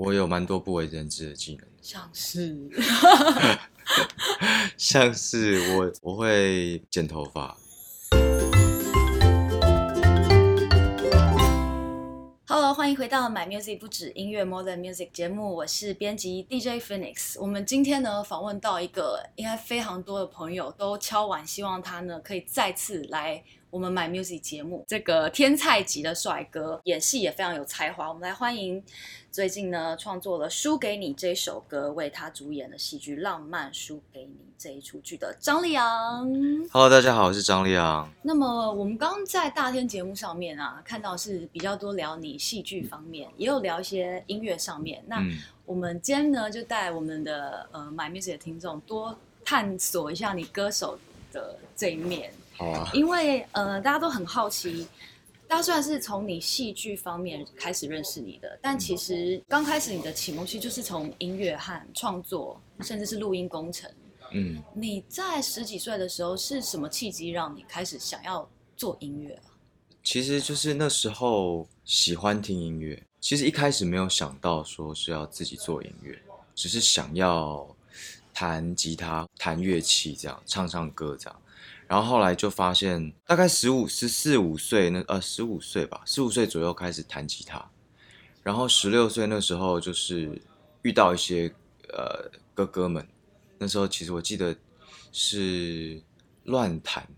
我有蛮多不为人知的技能，像是，像是我我会剪头发。Hello，欢迎回到 My Music 不止音乐 More Than Music 节目，我是编辑 DJ Phoenix。我们今天呢访问到一个应该非常多的朋友都敲碗，希望他呢可以再次来。我们 My Music 节目，这个天菜级的帅哥，演戏也非常有才华。我们来欢迎最近呢创作了《输给你》这首歌，为他主演的戏剧《浪漫输给你》这一出剧的张立昂。Hello，大家好，我是张立昂。那么我们刚刚在大天节目上面啊，看到是比较多聊你戏剧方面，也有聊一些音乐上面。那我们今天呢，就带我们的呃 My Music 的听众多探索一下你歌手的这一面。好啊，因为呃，大家都很好奇，大家虽然是从你戏剧方面开始认识你的，但其实刚开始你的启蒙其实就是从音乐和创作，甚至是录音工程。嗯，你在十几岁的时候是什么契机让你开始想要做音乐啊？其实就是那时候喜欢听音乐，其实一开始没有想到说是要自己做音乐，只是想要弹吉他、弹乐器这样，唱唱歌这样。然后后来就发现，大概十五、十四五岁那呃十五岁吧，十五岁左右开始弹吉他，然后十六岁那时候就是遇到一些呃哥哥们，那时候其实我记得是乱弹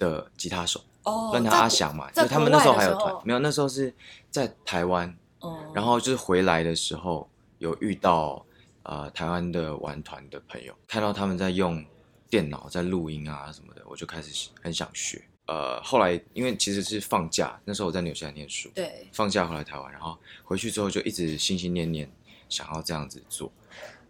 的吉他手，哦，乱弹阿翔嘛，就他们那时候还有团，没有那时候是在台湾，哦，然后就是回来的时候有遇到呃台湾的玩团的朋友，看到他们在用。电脑在录音啊什么的，我就开始很想学。呃，后来因为其实是放假，那时候我在纽西兰念书，对，放假回来台湾，然后回去之后就一直心心念念想要这样子做，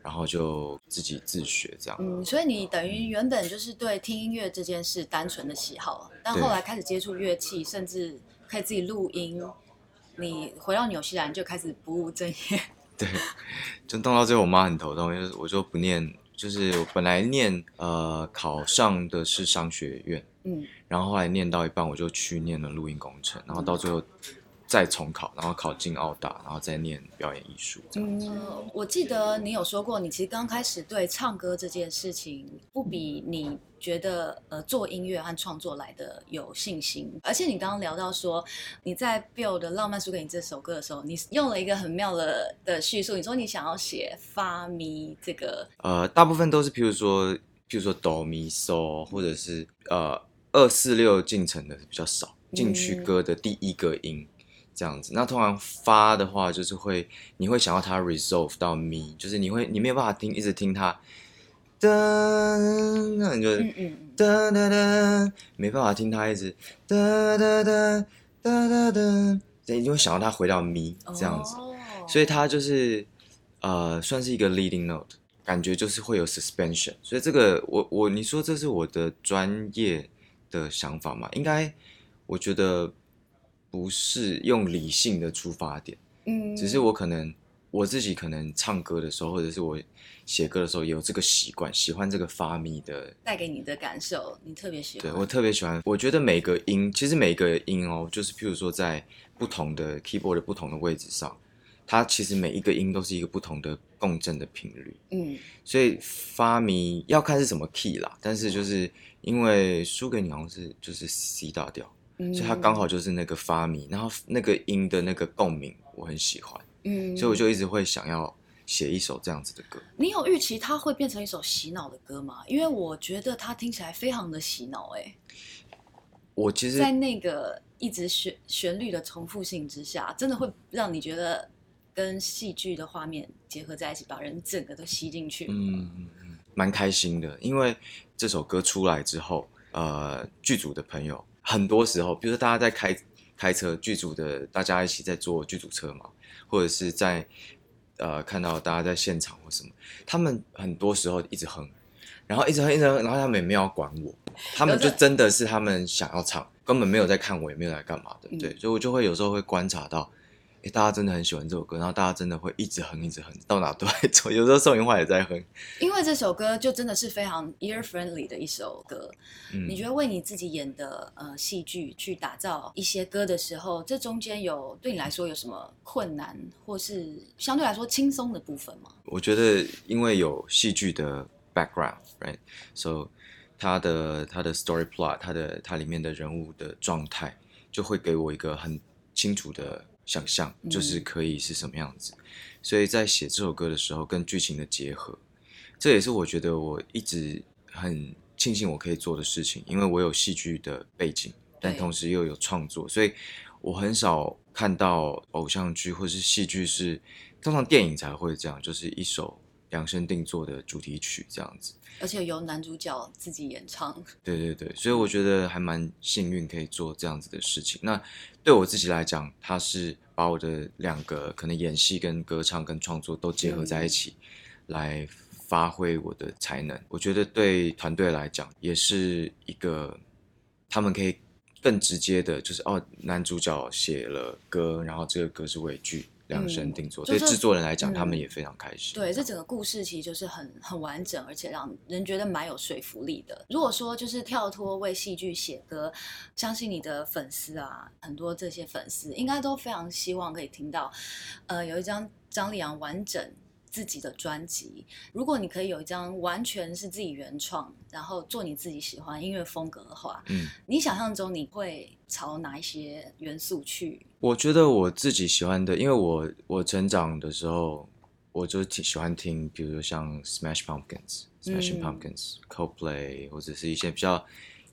然后就自己自学这样。嗯，所以你等于原本就是对听音乐这件事单纯的喜好，但后来开始接触乐器，甚至可以自己录音，你回到纽西兰就开始不务正业。对，就弄到最后，我妈很头痛，因为我就不念。就是我本来念呃考上的是商学院，嗯，然后后来念到一半我就去念了录音工程，然后到最后再重考，然后考进澳大，然后再念表演艺术这样子。嗯，我记得你有说过，你其实刚开始对唱歌这件事情不比你。觉得呃做音乐和创作来的有信心，而且你刚刚聊到说你在 build 的浪漫输给你这首歌的时候，你用了一个很妙的的叙述，你说你想要写发咪这个，呃，大部分都是譬如说譬如说哆咪嗦，或者是呃二四六进程的比较少，进去歌的第一个音这样子。嗯、那通常发的话，就是会你会想要它 resolve 到 me，，就是你会你没有办法听一直听它。噔，那你就噔噔噔，没办法听他一直噔噔噔噔噔噔，你就会想到他回到 me 这样子，所以他就是呃算是一个 leading note，感觉就是会有 suspension，所以这个我我你说这是我的专业的想法吗？应该我觉得不是用理性的出发点，嗯，只是我可能。我自己可能唱歌的时候，或者是我写歌的时候，也有这个习惯，喜欢这个发咪的带给你的感受，你特别喜欢。对，我特别喜欢，我觉得每个音，其实每个音哦，就是譬如说在不同的 keyboard 的不同的位置上，它其实每一个音都是一个不同的共振的频率。嗯，所以发咪要看是什么 key 啦，但是就是因为输给你好像是就是 C 大调，嗯，所以它刚好就是那个发咪，然后那个音的那个共鸣，我很喜欢。嗯，所以我就一直会想要写一首这样子的歌。你有预期它会变成一首洗脑的歌吗？因为我觉得它听起来非常的洗脑哎。我其实，在那个一直旋旋律的重复性之下，真的会让你觉得跟戏剧的画面结合在一起，把人整个都吸进去。嗯，蛮开心的，因为这首歌出来之后，呃，剧组的朋友很多时候，比如说大家在开开车，剧组的大家一起在坐剧组车嘛。或者是在呃看到大家在现场或什么，他们很多时候一直哼，然后一直哼一直哼，然后他们也没有管我，他们就真的是他们想要唱，根本没有在看我，也没有来干嘛的，对，所以我就会有时候会观察到哎，大家真的很喜欢这首歌，然后大家真的会一直哼，一直哼，到哪都在做。有时候宋芸樺也在哼，因为这首歌就真的是非常 ear friendly 的一首歌。嗯，你觉得为你自己演的呃戏剧去打造一些歌的时候，这中间有对你来说有什么困难，或是相对来说轻松的部分吗？我觉得因为有戏剧的 background，right，so 它的它的 story plot，它的它里面的人物的状态，就会给我一个很清楚的。想象就是可以是什么样子，嗯、所以在写这首歌的时候，跟剧情的结合，这也是我觉得我一直很庆幸我可以做的事情，因为我有戏剧的背景，但同时又有创作，所以我很少看到偶像剧或是戏剧是，通常电影才会这样，就是一首量身定做的主题曲这样子，而且由男主角自己演唱。对对对，所以我觉得还蛮幸运可以做这样子的事情。那对我自己来讲，他是把我的两个可能演戏、跟歌唱、跟创作都结合在一起，来发挥我的才能。我觉得对团队来讲，也是一个他们可以更直接的，就是哦，男主角写了歌，然后这个歌是为剧。量身定做，对制作人来讲，他们也非常开心。对，这整个故事其实就是很很完整，而且让人觉得蛮有说服力的。如果说就是跳脱为戏剧写歌，相信你的粉丝啊，很多这些粉丝应该都非常希望可以听到，呃，有一张张丽阳完整自己的专辑。如果你可以有一张完全是自己原创，然后做你自己喜欢音乐风格的话，嗯，你想象中你会朝哪一些元素去？我觉得我自己喜欢的，因为我我成长的时候，我就挺喜欢听，比如说像 Smash Pumpkins、Smashing Pumpkins、嗯、Coldplay，或者是一些比较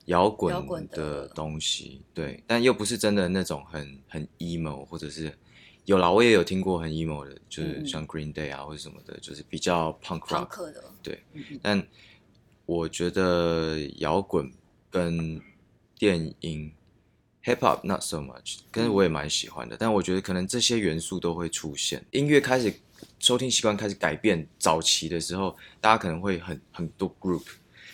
摇滚的东西，对，但又不是真的那种很很 emo，或者是有啦，我也有听过很 emo 的，就是像 Green Day 啊或者什么的，就是比较 punk rock 的，对，嗯、但我觉得摇滚跟电音。Hip hop not so much，可是我也蛮喜欢的，嗯、但我觉得可能这些元素都会出现。音乐开始收听习惯开始改变，早期的时候，大家可能会很很多 group，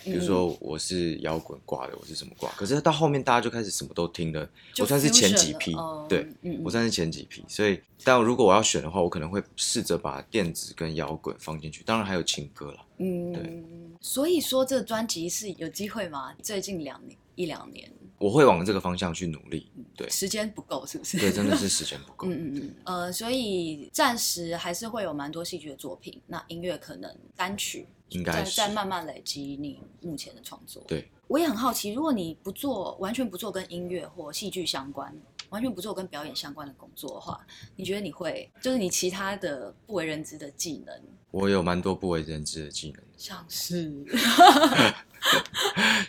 比如说我是摇滚挂的，我是什么挂，可是到后面大家就开始什么都听了。我算是前几批，对，嗯、我算是前几批，所以但如果我要选的话，我可能会试着把电子跟摇滚放进去，当然还有情歌了。嗯，对。所以说这个专辑是有机会吗？最近两年一两年。我会往这个方向去努力，对，时间不够是不是？对，真的是 时间不够。嗯嗯嗯，呃，所以暂时还是会有蛮多戏剧的作品，那音乐可能单曲应该在慢慢累积你目前的创作。对，我也很好奇，如果你不做完全不做跟音乐或戏剧相关，完全不做跟表演相关的工作的话，你觉得你会就是你其他的不为人知的技能？我有蛮多不为人知的技能，像是。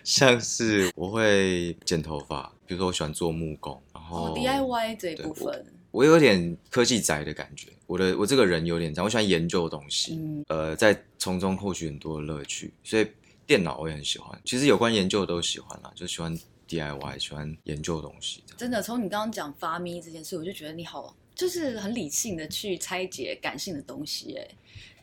像是我会剪头发，比如说我喜欢做木工，然后、oh, DIY 这一部分我，有点科技宅的感觉。我的我这个人有点这样，我喜欢研究东西，嗯、呃，在从中获取很多的乐趣。所以电脑我也很喜欢，其实有关研究的都喜欢啦，就喜欢 DIY，喜欢研究东西。真的，从你刚刚讲发咪这件事，我就觉得你好，就是很理性的去拆解感性的东西。哎，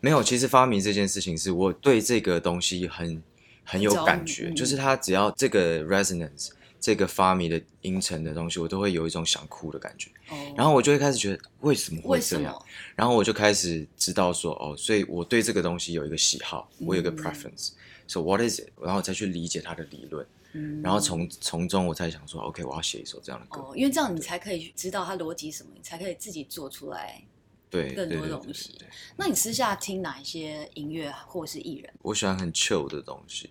没有，其实发咪这件事情是我对这个东西很。很有感觉，嗯、就是它只要这个 resonance，这个发明的音程的东西，我都会有一种想哭的感觉。哦、然后我就会开始觉得为什么会这样？然后我就开始知道说哦，所以我对这个东西有一个喜好，我有一个 preference。嗯、so what is it？然后再去理解它的理论。嗯、然后从从中我才想说，OK，我要写一首这样的歌。哦，因为这样你才可以知道它逻辑什么，你才可以自己做出来。对，更多东西。那你私下听哪一些音乐或是艺人？我喜欢很 chill 的东西。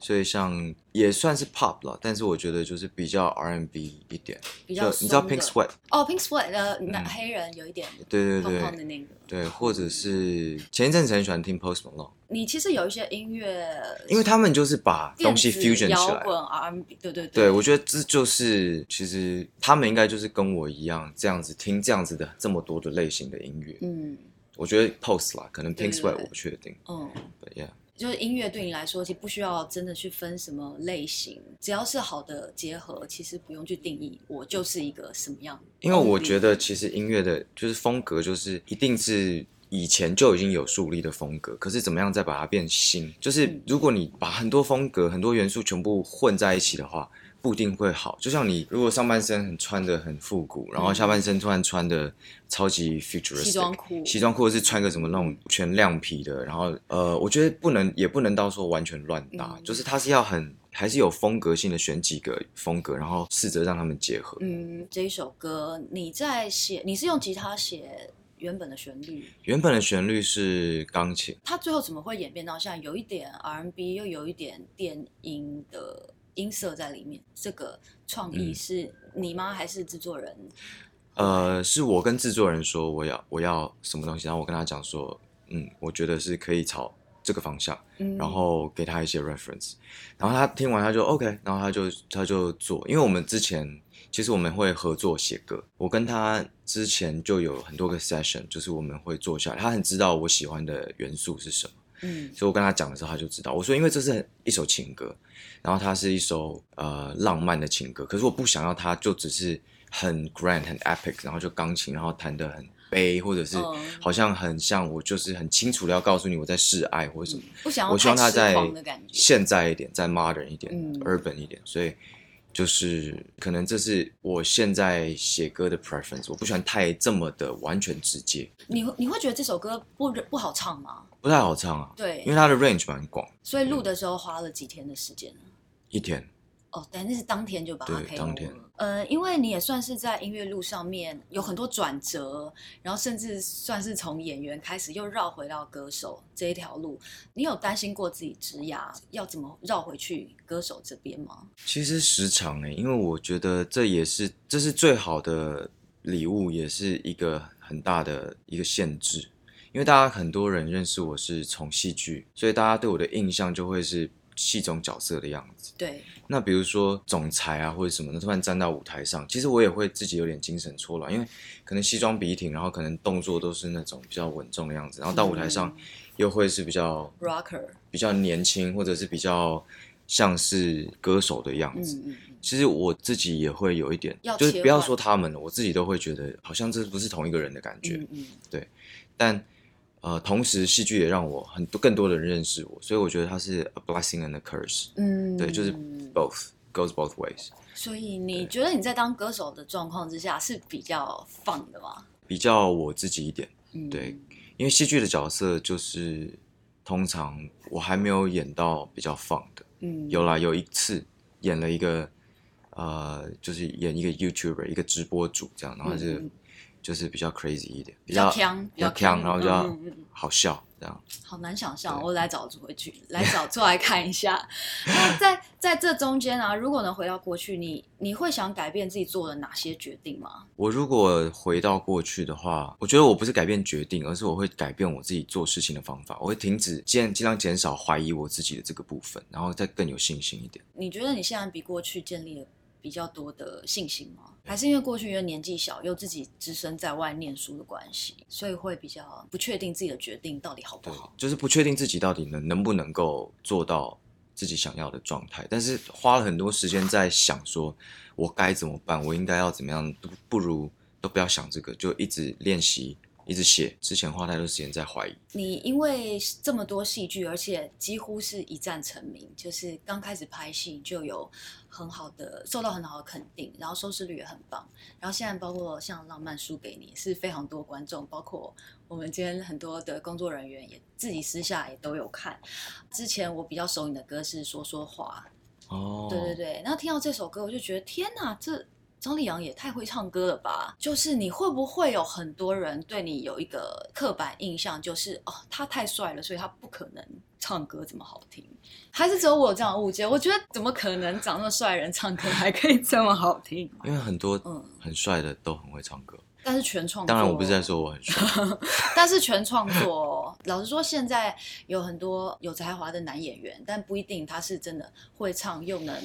所以像也算是 pop 了，但是我觉得就是比较 R&B 一点，比较你知道 Pink Sweat 哦，Pink Sweat 的那黑人有一点对对对。胖胖的那个。对，或者是前一阵子很喜欢听 Post Malone。你其实有一些音乐，因为他们就是把东西 fusion 起来，摇滚 R&B，对对对，对我觉得这就是其实他们应该就是跟我一样这样子听这样子的这么多的类型的音乐。嗯，我觉得 Post 啦，可能 Pink Sweat 我不确定。嗯，But yeah。就是音乐对你来说，其实不需要真的去分什么类型，只要是好的结合，其实不用去定义我就是一个什么样。因为我觉得其实音乐的就是风格，就是一定是以前就已经有树立的风格，可是怎么样再把它变新？就是如果你把很多风格、很多元素全部混在一起的话，不一定会好。就像你如果上半身很穿的很复古，然后下半身突然穿的超级 futuristic 西装裤，西装裤是穿个什么那种全亮皮的，然后呃，我觉得不能也不能到说完全乱搭，嗯、就是它是要很还是有风格性的选几个风格，然后试着让他们结合。嗯，这一首歌你在写，你是用吉他写？原本的旋律，原本的旋律是钢琴，它最后怎么会演变到像有一点 R&B，又有一点电音的音色在里面？这个创意是你吗？嗯、还是制作人？呃，是我跟制作人说我要我要什么东西，然后我跟他讲说，嗯，我觉得是可以朝这个方向，嗯、然后给他一些 reference，然后他听完他就 OK，然后他就他就做，因为我们之前。其实我们会合作写歌，我跟他之前就有很多个 session，就是我们会坐下来，他很知道我喜欢的元素是什么，嗯，所以我跟他讲的时候，他就知道。我说，因为这是一首情歌，然后它是一首呃浪漫的情歌，可是我不想要它就只是很 grand 很 epic，然后就钢琴，然后弹得很悲，或者是好像很像我就是很清楚的要告诉你我在示爱或者什么，嗯、不想要我希望他在现在一点，再 modern 一点、嗯、urban 一点，所以。就是可能这是我现在写歌的 preference，我不喜欢太这么的完全直接。你你会觉得这首歌不不好唱吗？不太好唱啊。对，因为它的 range 蛮广。所以录的时候花了几天的时间呢？一天。哦，但那是当天就把它对，当天。呃，因为你也算是在音乐路上面有很多转折，然后甚至算是从演员开始又绕回到歌手这一条路，你有担心过自己职涯要怎么绕回去歌手这边吗？其实时常哎，因为我觉得这也是这是最好的礼物，也是一个很大的一个限制，因为大家很多人认识我是从戏剧，所以大家对我的印象就会是。戏中角色的样子，对。那比如说总裁啊，或者什么的，突然站到舞台上，其实我也会自己有点精神错乱，因为可能西装笔挺，然后可能动作都是那种比较稳重的样子，然后到舞台上又会是比较 rocker，比较年轻，或者是比较像是歌手的样子。嗯嗯。其实我自己也会有一点，就是不要说他们了，我自己都会觉得好像这不是同一个人的感觉。对，但。呃，同时戏剧也让我很多更多的人认识我，所以我觉得它是 a blessing and a curse。嗯，对，就是 both goes both ways。所以你觉得你在当歌手的状况之下是比较放的吗？比较我自己一点，嗯、对，因为戏剧的角色就是通常我还没有演到比较放的。嗯，有啦，有一次演了一个呃，就是演一个 YouTuber，一个直播主这样，然后是。嗯就是比较 crazy 一点，比较强，比较强，然后比较好笑，这样。好难想象，我来找回去，来找出来看一下。那在在这中间啊，如果能回到过去，你你会想改变自己做了哪些决定吗？我如果回到过去的话，我觉得我不是改变决定，而是我会改变我自己做事情的方法。我会停止尽尽量减少怀疑我自己的这个部分，然后再更有信心一点。你觉得你现在比过去建立了比较多的信心吗？还是因为过去因为年纪小，又自己只身在外念书的关系，所以会比较不确定自己的决定到底好不好？就是不确定自己到底能能不能够做到自己想要的状态。但是花了很多时间在想，说我该怎么办？我应该要怎么样？不不如都不要想这个，就一直练习。一直写，之前花太多时间在怀疑。你因为这么多戏剧，而且几乎是一战成名，就是刚开始拍戏就有很好的受到很好的肯定，然后收视率也很棒。然后现在包括像《浪漫输给你》，是非常多观众，包括我们今天很多的工作人员也自己私下也都有看。之前我比较熟你的歌是《说说话》，哦，对对对。然后听到这首歌，我就觉得天哪，这。张立阳也太会唱歌了吧！就是你会不会有很多人对你有一个刻板印象，就是哦，他太帅了，所以他不可能唱歌这么好听？还是只有我有这样的误解？我觉得怎么可能长那么帅的人唱歌还可以这么好听？因为很多嗯很帅的都很会唱歌，但是全创作。当然我不是在说我很帅，但是全创作。老实说，现在有很多有才华的男演员，但不一定他是真的会唱又能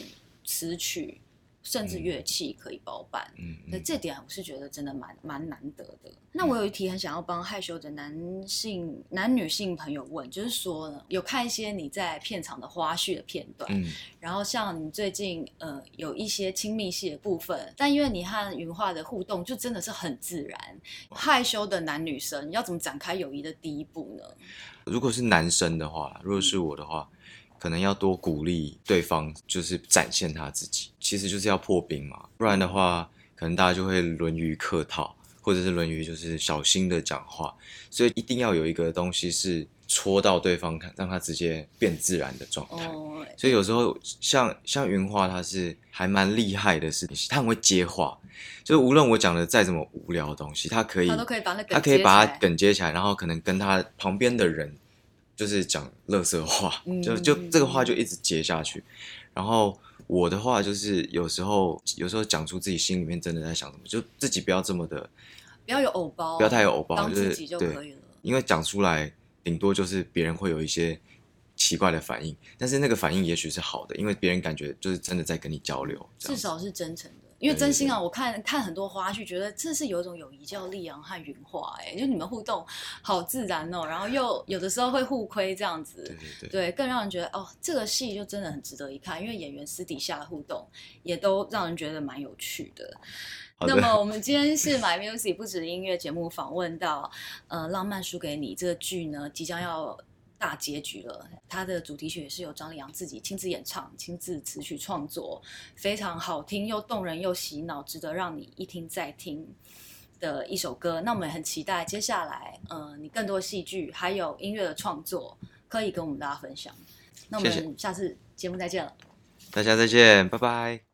词曲。甚至乐器可以包办，嗯，那这点我是觉得真的蛮蛮难得的。那我有一题很想要帮害羞的男性、男女性朋友问，就是说呢，有看一些你在片场的花絮的片段，嗯，然后像你最近呃有一些亲密戏的部分，但因为你和云樺的互动就真的是很自然，害羞的男女生要怎么展开友谊的第一步呢？如果是男生的话，如果是我的话。嗯可能要多鼓励对方，就是展现他自己，其实就是要破冰嘛，不然的话，可能大家就会沦于客套，或者是沦于就是小心的讲话，所以一定要有一个东西是。戳到对方看，让他直接变自然的状态。Oh, 所以有时候像像云画，他是还蛮厉害的事情，他很会接话。就是无论我讲的再怎么无聊的东西，他可以，他都可以把那，他可以把它梗接起来，然后可能跟他旁边的人就是讲乐色话，嗯、就就这个话就一直接下去。然后我的话就是有时候有时候讲出自己心里面真的在想什么，就自己不要这么的，不要有偶包，不要太有偶包，当自己就可以了。对，因为讲出来。顶多就是别人会有一些奇怪的反应，但是那个反应也许是好的，因为别人感觉就是真的在跟你交流，至少是真诚的。因为真心啊，我看看很多花絮，觉得这是有一种友谊叫立昂和云樺，哎，就你们互动好自然哦，然后又有的时候会互亏这样子，对对对，对，更让人觉得哦，这个戏就真的很值得一看，因为演员私底下的互动也都让人觉得蛮有趣的。那么我们今天是 My Music 不止音乐节目访问到，呃，浪漫输给你这个剧呢，即将要大结局了。它的主题曲也是由张立阳自己亲自演唱、亲自词曲创作，非常好听又动人又洗脑，值得让你一听再听的一首歌。那我们也很期待接下来，呃，你更多戏剧还有音乐的创作，可以跟我们大家分享。那我们下次节目再见了，谢谢大家再见，拜拜。